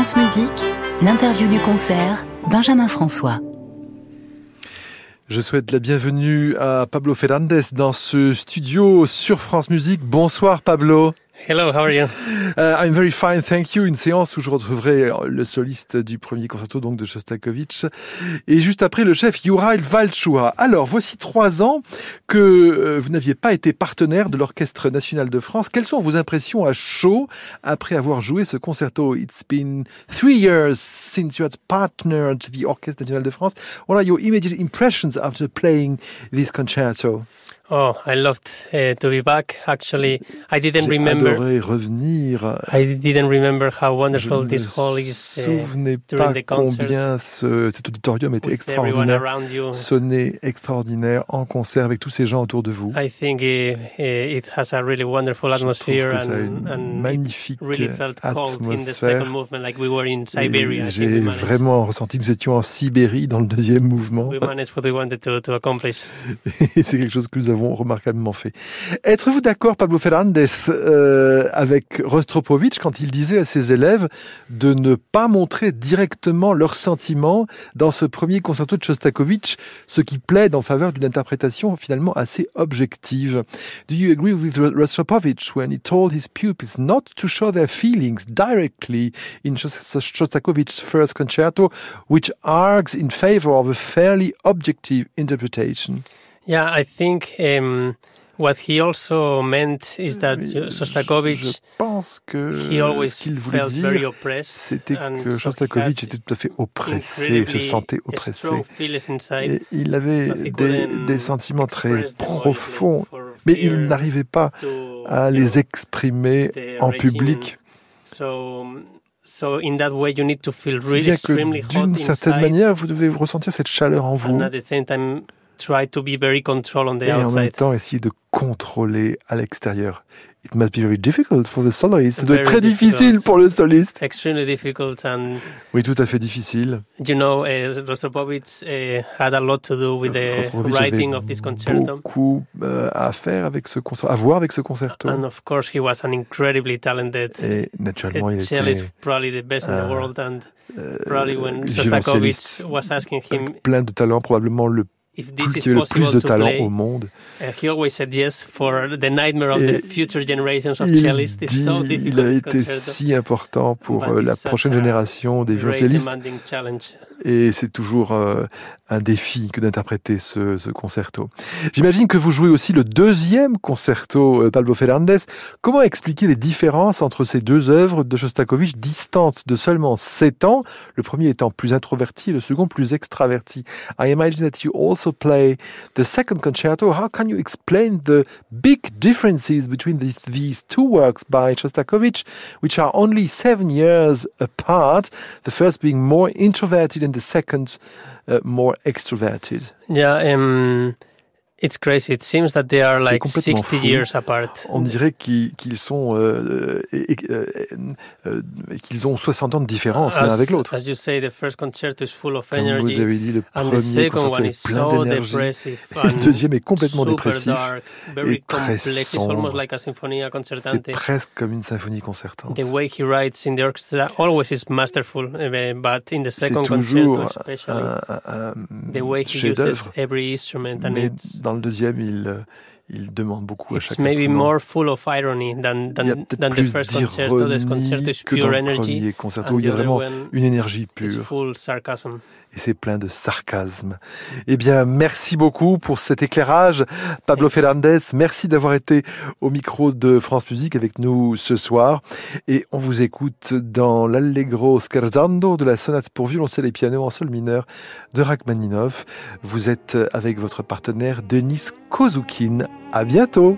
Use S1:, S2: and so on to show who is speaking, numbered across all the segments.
S1: France Musique, l'interview du concert, Benjamin François.
S2: Je souhaite la bienvenue à Pablo Fernández dans ce studio sur France Musique. Bonsoir Pablo.
S3: Hello, how are you?
S2: Uh, I'm very fine, thank you. Une séance où je retrouverai le soliste du premier concerto donc de Shostakovich et juste après le chef Juraj Valchua. Alors, voici trois ans que euh, vous n'aviez pas été partenaire de l'Orchestre National de France. Quelles sont vos impressions à chaud après avoir joué ce concerto? It's been three years since you had partnered the Orchestre National de France. What are your immediate impressions after playing this concerto?
S3: Oh, I loved uh, to be back. Actually, I didn't remember.
S2: Adoré revenir.
S3: I didn't remember how wonderful
S2: Je
S3: this
S2: ne
S3: hall is
S2: me
S3: uh,
S2: souvenais pas combien ce, cet auditorium était extraordinaire, sonnait extraordinaire en concert avec tous ces gens autour de vous.
S3: I think uh, uh, it has a really wonderful atmosphere
S2: une
S3: and, it
S2: magnifique
S3: really felt cold in the
S2: atmosphère.
S3: second movement, like we were in
S2: Et
S3: Siberia. I think we
S2: J'ai vraiment ressenti que nous étions en Sibérie dans le deuxième mouvement.
S3: we managed what we wanted to, to accomplish.
S2: Et c'est quelque chose que nous avons remarquablement fait. Êtes-vous d'accord, Pablo Fernández, euh, avec Rostropovich quand il disait à ses élèves de ne pas montrer directement leurs sentiments dans ce premier concerto de Shostakovich, ce qui plaide en faveur d'une interprétation finalement assez objective Do you agree with Rostropovich when he told his pupils not to show their feelings directly in Shos- Shostakovich's first concerto, which argues in favor of a fairly objective interpretation?
S3: Yeah, I think um, what he also meant is that Shostakovich
S2: Je pense que
S3: he always
S2: ce qu'il voulait
S3: felt very
S2: dire,
S3: oppressed.
S2: c'était que Shostakovich était tout à fait oppressé, se sentait oppressé. Et il avait
S3: but he
S2: des, sentiments très profonds, mais il n'arrivait pas à les exprimer en public.
S3: So, in that way, you need to feel
S2: Si
S3: really
S2: bien
S3: extremely
S2: que
S3: hot
S2: d'une certaine manière, vous devez ressentir cette chaleur en vous
S3: and at the same time try to be very controlled on the
S2: et en même
S3: outside.
S2: temps essayer de contrôler à l'extérieur. It must be very difficult for the soloist. Ça doit être très
S3: Very
S2: difficile
S3: difficult.
S2: pour le soliste.
S3: Extremely difficult, and
S2: Oui, tout à fait difficile.
S3: you know, uh, Rostropovich uh, had a lot to do with the writing of this concerto.
S2: beaucoup euh, à faire avec ce concert, à voir avec ce concerto.
S3: And of course, he was an incredibly talented
S2: Et naturellement, il
S3: cellist,
S2: était
S3: probably the best in
S2: euh,
S3: the world. And
S2: euh,
S3: probably when Shostakovich was asking him
S2: plein de talent, probablement le,
S3: if this is
S2: a le plus
S3: possible
S2: de
S3: to
S2: talent
S3: play,
S2: au monde.
S3: uh, he always said yes for the nightmare of the future generations of
S2: Il,
S3: cellists. It's so difficult.
S2: il a été si important pour
S3: But
S2: euh, la prochaine génération des violoncellistes et c'est toujours euh, un défi que d'interpréter ce, ce concerto. J'imagine que vous jouez aussi le deuxième concerto euh, Pablo Fernández. Comment expliquer les différences entre ces deux œuvres de Shostakovich distantes de seulement 7 ans, le premier étant plus introverti et le second plus extraverti I imagine that you also play the second concerto. How can you explain the big differences between these, these two works by Shostakovich, which are only seven years apart, the first being more introverted and the second more extroverted?
S3: Yeah, um, it's crazy. It seems that they are
S2: C'est
S3: like
S2: complètement
S3: 60
S2: fou.
S3: years apart.
S2: On dirait qu'ils qu'ils sont euh, et- euh, euh, qu'ils ont 60 ans de différence l'un
S3: As-
S2: avec l'autre.
S3: As you say, the first concerto is full of
S2: Comme vous
S3: energy.
S2: avez dit, le
S3: And the
S2: premier
S3: second
S2: concerto
S3: one
S2: est
S3: is
S2: plein
S3: so
S2: d'énergie. le deuxième est complètement dépressif.
S3: dark,
S2: et très sombre.
S3: almost like
S2: C'est presque comme une symphonie concertante.
S3: The way he writes in the orchestra always is masterful, uh, but in the second concerto especially,
S2: un, un- un
S3: the way he uses every instrument and it's
S2: dans le deuxième, il, euh, il demande beaucoup à
S3: it's
S2: chaque
S3: maybe more full of irony than
S2: il y a
S3: than, the first concerto. The concerto
S2: d'ironie
S3: is
S2: que dans
S3: pure
S2: le
S3: energy,
S2: premier concerto.
S3: and
S2: Il y a vraiment une énergie pure
S3: full sarcasm.
S2: Et c'est plein de sarcasme. Eh bien, merci beaucoup pour cet éclairage, Pablo Fernández. Merci d'avoir été au micro de France Musique avec nous ce soir. Et on vous écoute dans l'Allegro scherzando de la sonate pour violoncelle et piano en sol mineur de Rachmaninov. Vous êtes avec votre partenaire Denis Kozoukine. À bientôt!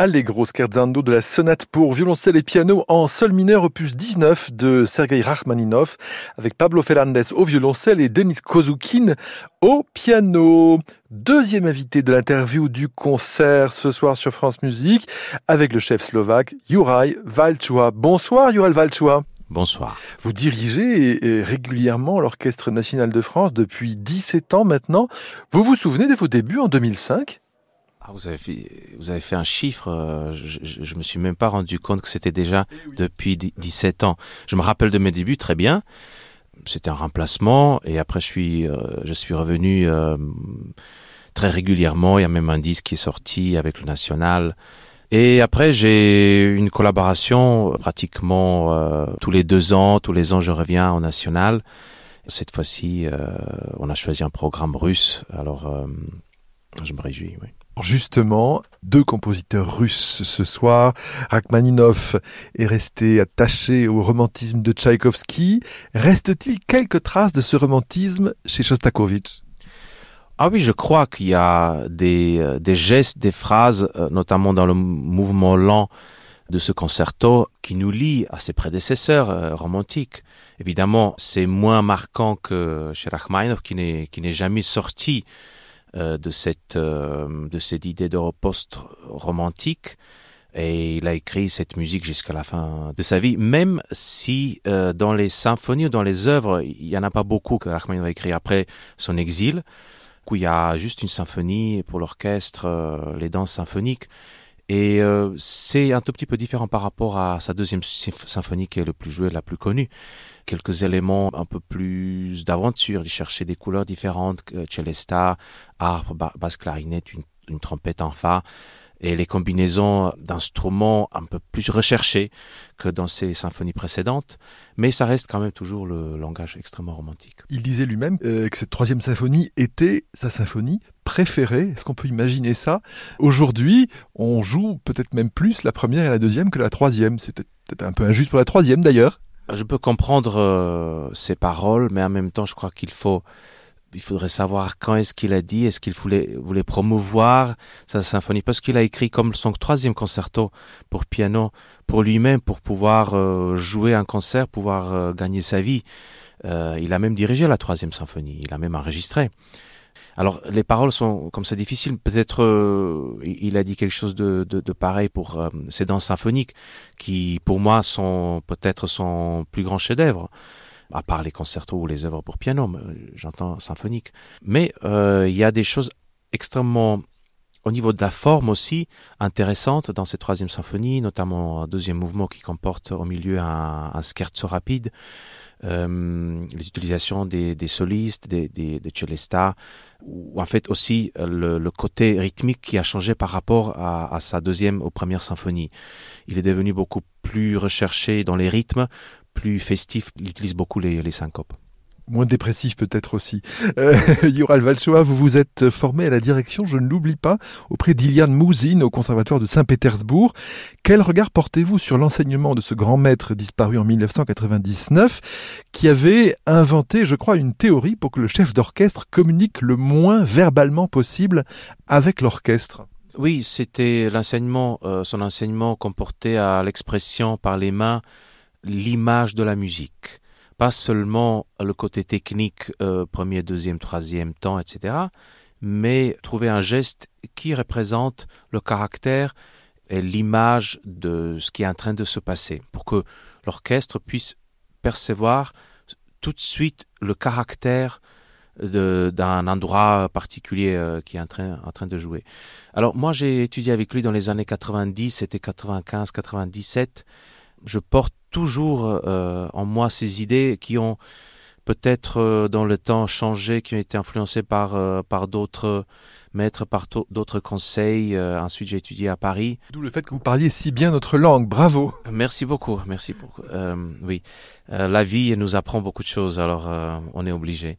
S2: Allegro scherzando de la sonate pour violoncelle et piano en sol mineur opus 19 de Sergei Rachmaninov avec Pablo Fernández au violoncelle et Denis Kozukin au piano. Deuxième invité de l'interview du concert ce soir sur France Musique avec le chef slovaque Juraj Valchua. Bonsoir Juraj Valchua.
S4: Bonsoir.
S2: Vous dirigez régulièrement l'Orchestre national de France depuis 17 ans maintenant. Vous vous souvenez de vos débuts en 2005
S4: ah, vous, avez fait, vous avez fait un chiffre, euh, je ne me suis même pas rendu compte que c'était déjà depuis 17 ans. Je me rappelle de mes débuts très bien. C'était un remplacement et après je suis, euh, je suis revenu euh, très régulièrement. Il y a même un disque qui est sorti avec le National. Et après, j'ai une collaboration pratiquement tous les deux ans. Tous les ans, je reviens au National. Cette fois-ci, on a choisi un programme russe. Alors, je me réjouis, oui.
S2: Justement, deux compositeurs russes ce soir. Rachmaninov est resté attaché au romantisme de Tchaïkovski. Reste-t-il quelques traces de ce romantisme chez Shostakovich?
S4: Ah oui, je crois qu'il y a des, euh, gestes, des phrases, euh, notamment dans le mouvement lent de ce concerto, qui nous lient à ses prédécesseurs euh, romantiques. Évidemment, c'est moins marquant que chez Rachmaninov, qui n'est jamais sorti de cette euh, de cette idée de post romantique et il a écrit cette musique jusqu'à la fin de sa vie, même si euh, dans les symphonies ou dans les œuvres, il n'y en a pas beaucoup que Rachmaninoff a écrit après son exil, où il y a juste une symphonie pour l'orchestre, les danses symphoniques. Et c'est un tout petit peu différent par rapport à sa deuxième symphonie qui est le plus jouée, la plus connue. Quelques éléments un peu plus d'aventure, chercher des couleurs différentes, celesta, arbre, basse clarinette, une, une trompette en fa, et les combinaisons d'instruments un peu plus recherchés que dans ses symphonies précédentes, mais ça reste quand même toujours le langage extrêmement romantique.
S2: Il disait lui-même euh, que cette troisième symphonie était sa symphonie préférée. Est-ce qu'on peut imaginer ça? Aujourd'hui, on joue peut-être même plus la première et la deuxième que la troisième. C'est peut-être un peu injuste pour la troisième d'ailleurs
S4: je peux comprendre euh, ses paroles, mais en même temps, je crois qu'il faut, il faudrait savoir quand est-ce qu'il a dit, est-ce qu'il voulait, promouvoir sa symphonie, parce qu'il a écrit comme son troisième concerto pour piano, pour lui-même, pour pouvoir euh, jouer un concert, pouvoir euh, gagner sa vie. il a même dirigé la troisième symphonie, il a même enregistré. Alors les paroles sont comme ça difficiles. Peut-être euh, il a dit quelque chose de, pareil pour euh, ces danses symphoniques qui, pour moi, sont peut-être son plus grand chef-d'œuvre, à part les concertos ou les œuvres pour piano. J'entends symphonique. Mais euh, il y a des choses extrêmement au niveau de la forme aussi intéressante dans cette troisième symphonie, notamment un deuxième mouvement qui comporte au milieu un, un scherzo rapide, euh, les utilisations des, des solistes, des, des, des celestas, ou en fait aussi le, le, côté rythmique qui a changé par rapport à, à, sa deuxième ou première symphonie. Il est devenu beaucoup plus recherché dans les rythmes, plus festif, il utilise beaucoup les, les syncopes
S2: moins dépressif peut-être aussi. Euh, Yoral Valchoa, vous vous êtes formé à la direction, je ne l'oublie pas, auprès d'Iliane Mouzine au Conservatoire de Saint-Pétersbourg. Quel regard portez-vous sur l'enseignement de ce grand maître disparu en 1999 qui avait inventé, je crois, une théorie pour que le chef d'orchestre communique le moins verbalement possible avec l'orchestre?
S4: Oui, c'était l'enseignement, euh, son enseignement comportait à l'expression par les mains l'image de la musique pas seulement le côté technique, euh, premier, deuxième, troisième temps, etc., mais trouver un geste qui représente le caractère et l'image de ce qui est en train de se passer, pour que l'orchestre puisse percevoir tout de suite le caractère d'un endroit particulier euh, qui est en train, en train de jouer. Alors moi j'ai étudié avec lui dans les années 90, c'était 95, 97. Je porte toujours euh, en moi ces idées qui ont peut-être euh, dans le temps changé, qui ont été influencées par, euh, par d'autres maîtres, par d'autres conseils. ensuite, j'ai étudié à Paris.
S2: D'où le fait que vous parliez si bien notre langue. Bravo.
S4: Merci beaucoup. Merci beaucoup. oui, la vie nous apprend beaucoup de choses, alors on est obligé.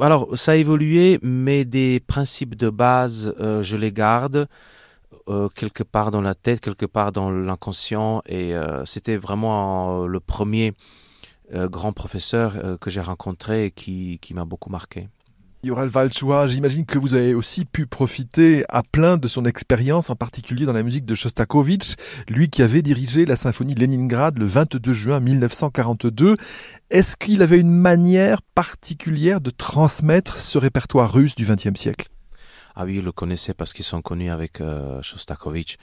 S4: Alors, ça a évolué, mais des principes de base, je les garde euh, quelque part dans la tête, quelque part dans l'inconscient. Et euh, c'était vraiment euh, le premier grand professeur que j'ai rencontré et qui, m'a beaucoup marqué.
S2: Yoral Valchois, j'imagine que vous avez aussi pu profiter à plein de son expérience, en particulier dans la musique de Shostakovich, lui qui avait dirigé la symphonie de Leningrad le 22 juin 1942. Est-ce qu'il avait une manière particulière de transmettre ce répertoire russe du XXe siècle?
S4: Ah oui, il le connaissait parce qu'ils sont connus avec euh, Shostakovich.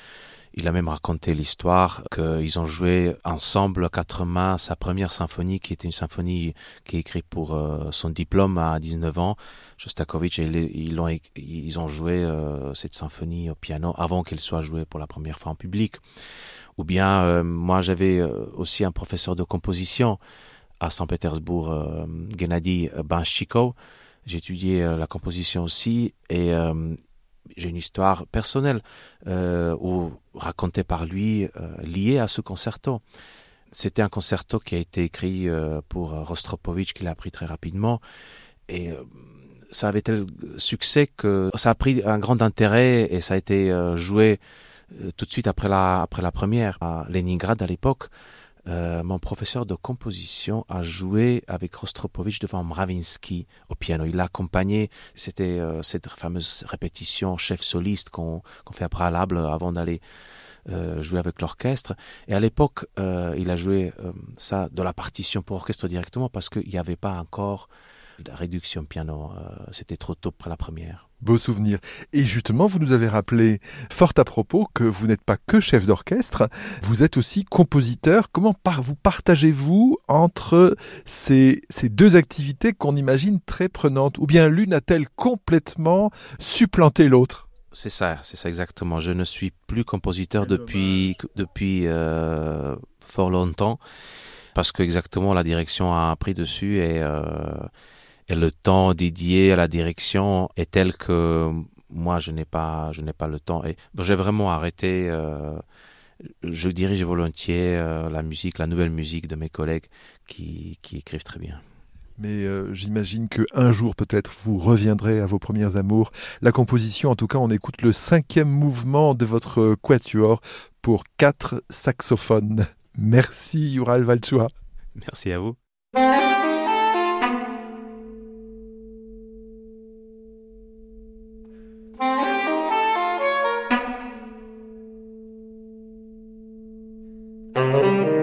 S4: Il a même raconté l'histoire qu'ils ont joué ensemble quatre mains sa première symphonie, qui était une symphonie qui est écrite pour euh, son diplôme à 19 ans. Shostakovich, et ils, ont, joué euh, cette symphonie au piano avant qu'elle soit jouée pour la première fois en public. Ou bien, moi j'avais aussi un professeur de composition à Saint-Pétersbourg, Gennady Banchikov. J'ai étudié euh, la composition aussi et euh, j'ai une histoire personnelle euh, ou racontée par lui liée à ce concerto. C'était un concerto qui a été écrit pour Rostropovitch, qu'il a appris très rapidement. Et ça avait tel succès que ça a pris un grand intérêt et ça a été joué tout de suite après la première à Leningrad à l'époque. Euh, mon professeur de composition a joué avec Rostropovitch devant Mravinsky au piano. Il l'a accompagné. C'était euh, cette fameuse répétition chef soliste qu'on qu'on fait à préalable avant d'aller euh, jouer avec l'orchestre. Et à l'époque, euh, il a joué euh, ça de la partition pour orchestre directement parce qu'il n'y avait pas encore la réduction piano. Euh, C'était trop tôt pour la première.
S2: Beau souvenir. Et justement, vous nous avez rappelé fort à propos que vous n'êtes pas que chef d'orchestre, vous êtes aussi compositeur. Comment par vous partagez-vous entre ces, ces deux activités qu'on imagine très prenantes? Ou bien l'une a-t-elle complètement supplanté l'autre?
S4: C'est ça, c'est ça exactement. Je ne suis plus compositeur depuis, depuis euh, fort longtemps parce que exactement la direction a pris dessus et, euh, et le temps dédié à la direction est tel que moi je n'ai pas je n'ai pas le temps et j'ai vraiment arrêté euh, je dirige volontiers euh, la musique la nouvelle musique de mes collègues qui, qui écrivent très bien
S2: mais euh, j'imagine que un jour peut-être vous reviendrez à vos premières amours. La composition, en tout cas, on écoute le cinquième mouvement de votre quatuor pour quatre saxophones. Merci Ural Valchua.
S4: merci à vous
S5: Thank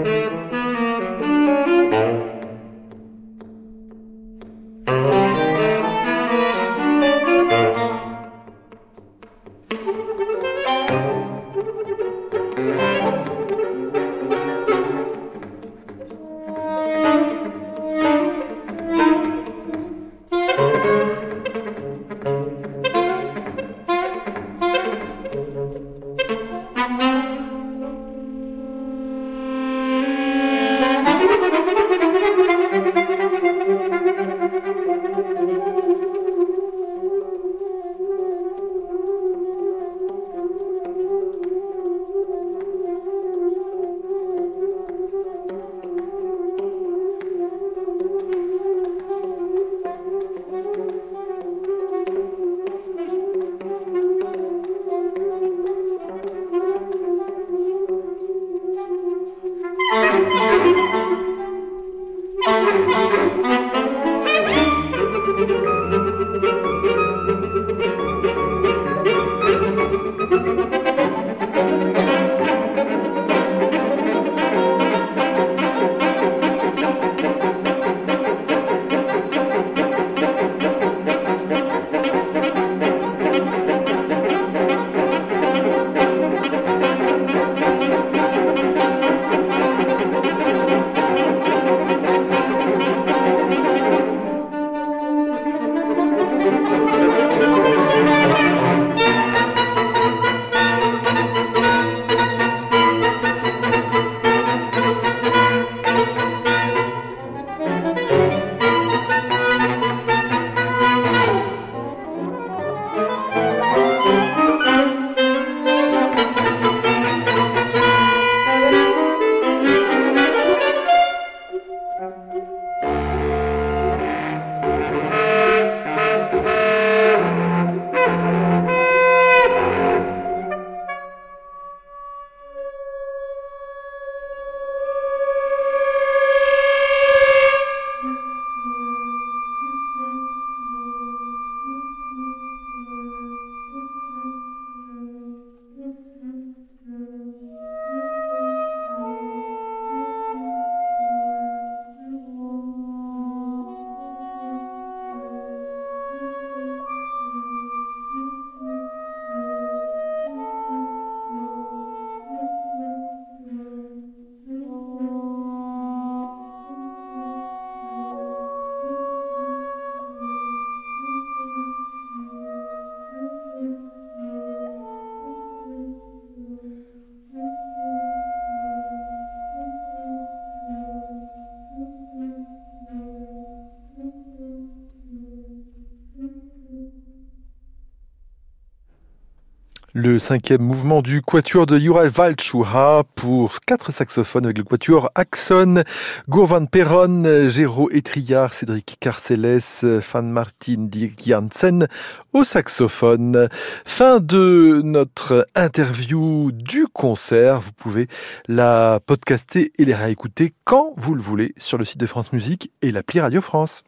S2: Le cinquième mouvement du quatuor de Juraj Valchuha pour quatre saxophones avec le quatuor Axon, Gourvan Perron, Géraud Etriard, Cédric Carcelles, Fan Martin Janssen au saxophone. Fin de notre interview du concert. Vous pouvez la podcaster et les réécouter quand vous le voulez sur le site de France Musique et l'appli Radio France.